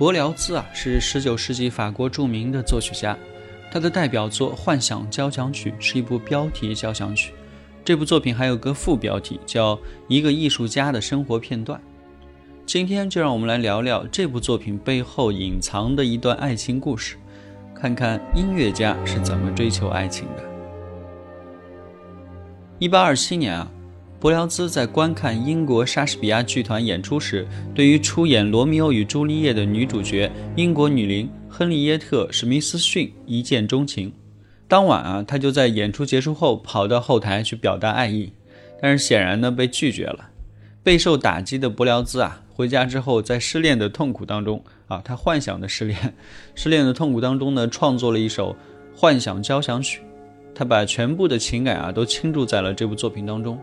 柏辽兹啊，是19世纪法国著名的作曲家，他的代表作《幻想交响曲》是一部标题交响曲。这部作品还有个副标题，叫《一个艺术家的生活片段》。今天就让我们来聊聊这部作品背后隐藏的一段爱情故事，看看音乐家是怎么追求爱情的。1827年啊，柏辽兹在观看英国莎士比亚剧团演出时，对于出演《罗密欧与朱丽叶》的女主角英国女伶亨利耶特·史密斯逊一见钟情。当晚啊，他就在演出结束后跑到后台去表达爱意，但是显然呢被拒绝了。备受打击的柏辽兹啊，回家之后在失恋的痛苦当中啊，他幻想的失恋，失恋的痛苦当中呢，创作了一首幻想交响曲。他把全部的情感啊都倾注在了这部作品当中。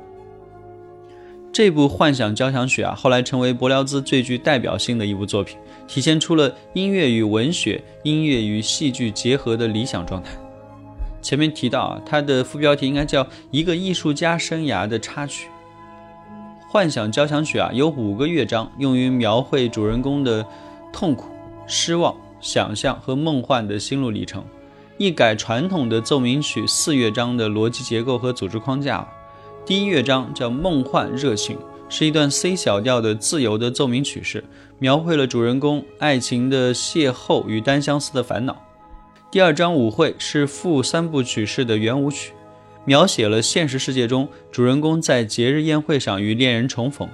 这部幻想交响曲啊，后来成为柏辽兹最具代表性的一部作品，体现出了音乐与文学、音乐与戏剧结合的理想状态。前面提到啊，它的副标题应该叫《一个艺术家生涯的插曲》。幻想交响曲啊，有五个乐章，用于描绘主人公的痛苦、失望、想象和梦幻的心路历程。一改传统的奏鸣曲四乐章的逻辑结构和组织框架。第一乐章叫梦幻热情，是一段 C 小调的自由的奏鸣曲式，描绘了主人公爱情的邂逅与单相思的烦恼。第二章舞会是副三部曲式的圆舞曲，描写了现实世界中主人公在节日宴会上与恋人重逢。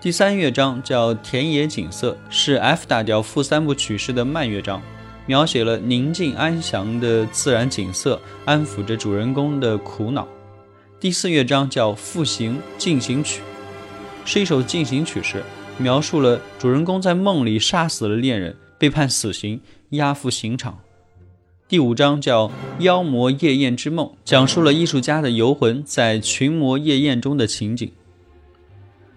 第三乐章叫田野景色，是 F 大调副三部曲式的慢乐章，描写了宁静安详的自然景色，安抚着主人公的苦恼。第四乐章叫《复行进行曲》，是一首进行曲式，描述了主人公在梦里杀死了恋人，被判死刑，押赴刑场。第五章叫《妖魔夜宴之梦》，讲述了艺术家的游魂在群魔夜宴中的情景。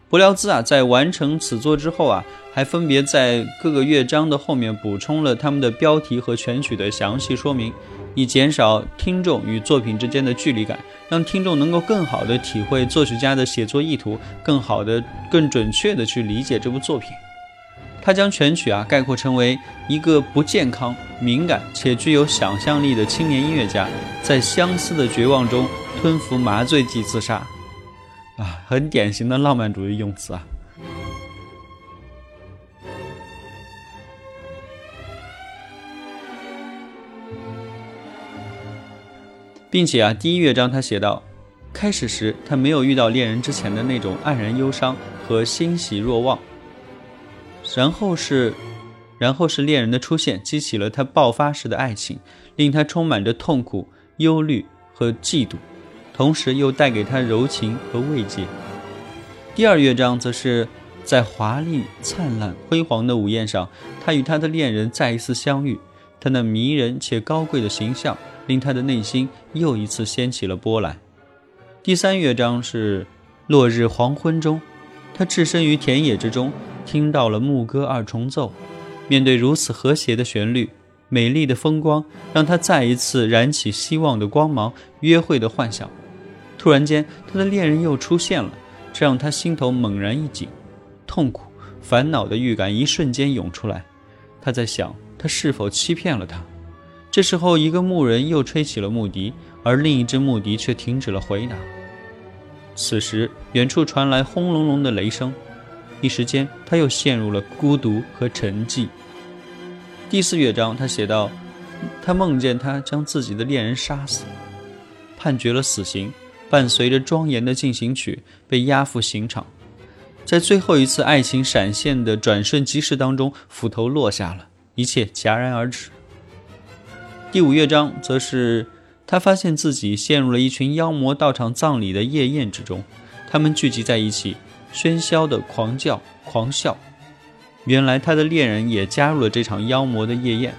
柏辽兹啊，在完成此作之后啊，还分别在各个乐章的后面补充了他们的标题和全曲的详细说明。以减少听众与作品之间的距离感，让听众能够更好地体会作曲家的写作意图，更好地、更准确地去理解这部作品。他将全曲啊概括成为一个不健康、敏感且具有想象力的青年音乐家，在相思的绝望中吞服麻醉剂自杀。啊，很典型的浪漫主义用词啊。并且啊，第一乐章他写道，开始时他没有遇到恋人之前的那种黯然忧伤和欣喜若望，然后是，然后是恋人的出现激起了他爆发式的爱情，令他充满着痛苦、忧虑和嫉妒，同时又带给他柔情和慰藉。第二乐章则是在华丽、灿烂、辉煌的午宴上，他与他的恋人再一次相遇，他那迷人且高贵的形象。令他的内心又一次掀起了波澜。第三乐章是落日黄昏中，他置身于田野之中，听到了牧歌二重奏。面对如此和谐的旋律、美丽的风光，让他再一次燃起希望的光芒、约会的幻想。突然间，他的恋人又出现了，这让他心头猛然一紧，痛苦、烦恼的预感一瞬间涌出来。他在想，他是否欺骗了他？这时候，一个牧人又吹起了牧笛，而另一只牧笛却停止了回答。此时，远处传来轰隆隆的雷声，一时间，他又陷入了孤独和沉寂。第四乐章，他写道：“他梦见他将自己的恋人杀死，判决了死刑，伴随着庄严的进行曲，被押赴刑场。在最后一次爱情闪现的转瞬即逝当中，斧头落下了，一切戛然而止。”第五乐章则是他发现自己陷入了一群妖魔到场葬礼的夜宴之中，他们聚集在一起，喧嚣的狂叫、狂笑。原来他的恋人也加入了这场妖魔的夜宴，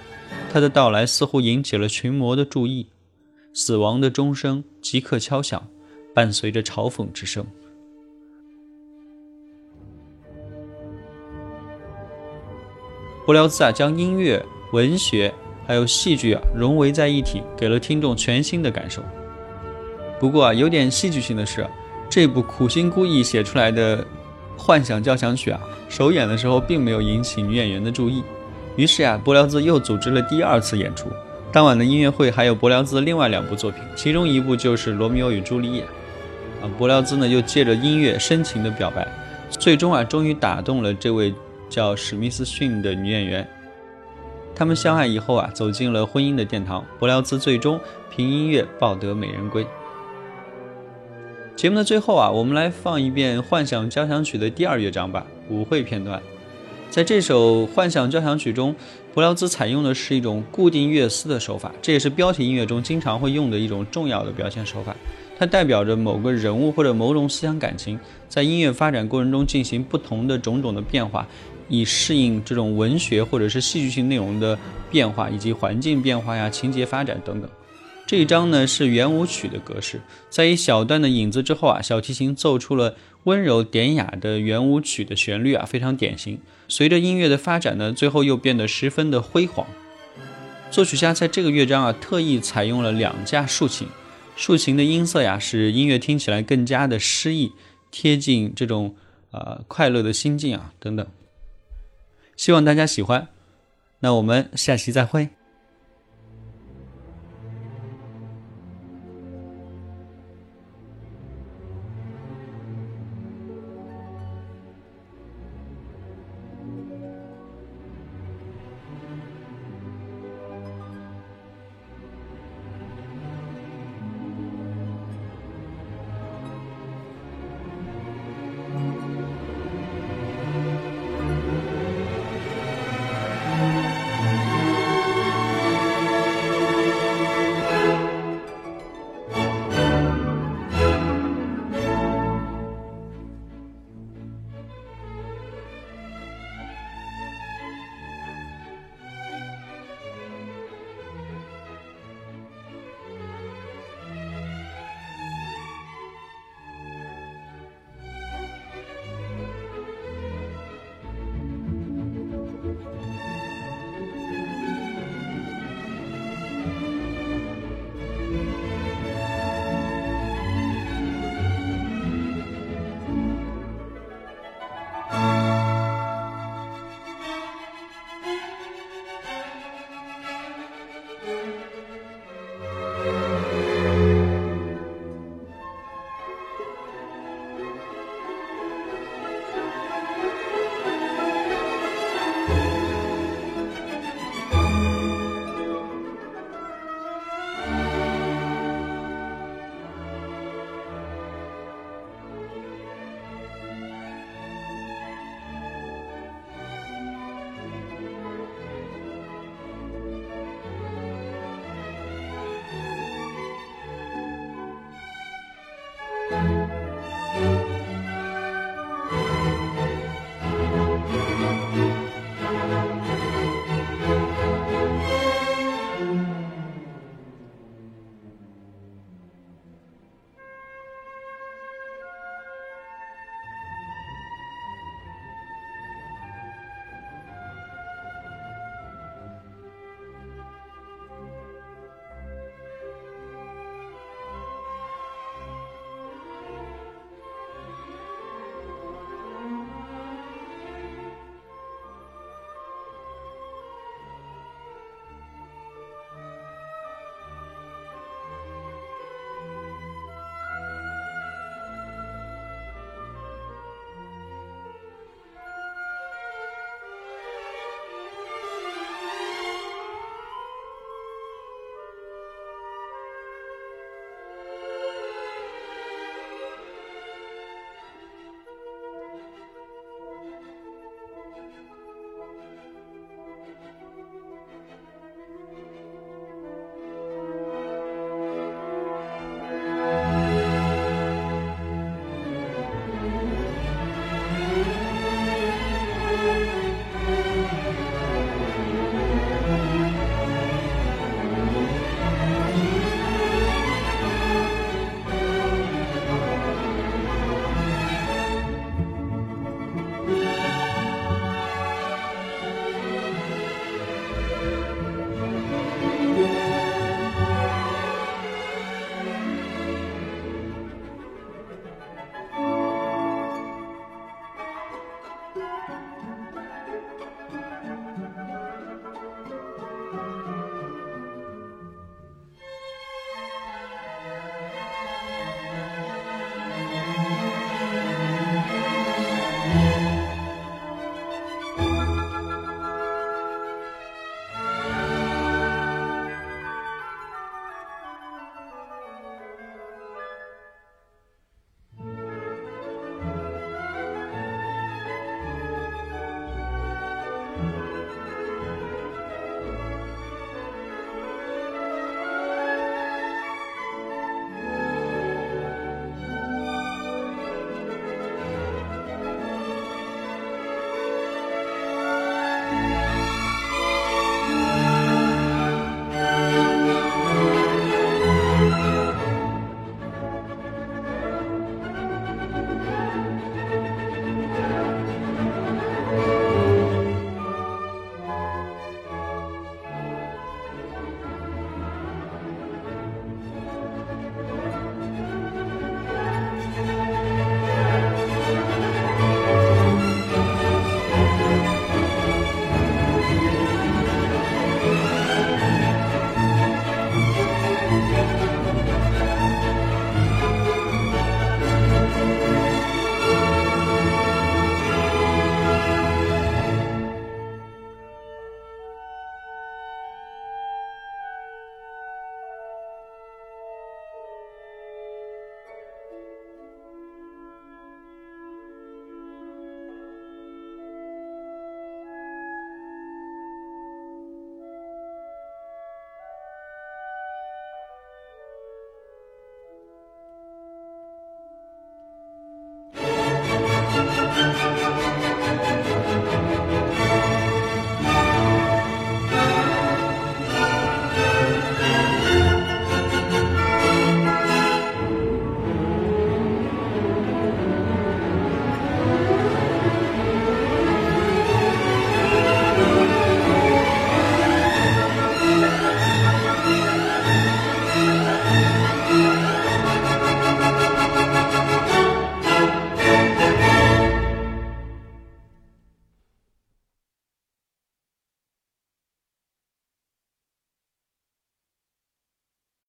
他的到来似乎引起了群魔的注意。死亡的钟声即刻敲响，伴随着嘲讽之声。布辽兹啊，将音乐、文学。还有戏剧啊，融为在一体，给了听众全新的感受。不过啊，有点戏剧性的是，这部苦心孤诣写出来的幻想交响曲啊，首演的时候并没有引起女演员的注意。于是呀，柏辽兹又组织了第二次演出。当晚的音乐会还有柏辽兹另外两部作品，其中一部就是《罗密欧与朱丽叶》。啊，柏辽兹呢又借着音乐深情的表白，最终啊，终于打动了这位叫史密斯逊的女演员。他们相爱以后啊，走进了婚姻的殿堂。柏辽兹最终凭音乐抱得美人归。节目的最后啊，我们来放一遍《幻想交响曲》的第二乐章吧，舞会片段。在这首《幻想交响曲》中，柏辽兹采用的是一种固定乐思的手法，这也是标题音乐中经常会用的一种重要的表现手法。它代表着某个人物或者某种思想感情，在音乐发展过程中进行不同的种种的变化，以适应这种文学或者是戏剧性内容的变化，以及环境变化呀、情节发展等等。这一章呢是圆舞曲的格式，在一小段的影子之后啊，小提琴奏出了温柔典雅的圆舞曲的旋律啊，非常典型。随着音乐的发展呢，最后又变得十分的辉煌。作曲家在这个乐章啊，特意采用了两架竖琴，竖琴的音色呀，使音乐听起来更加的诗意，贴近这种呃快乐的心境啊等等。希望大家喜欢，那我们下期再会。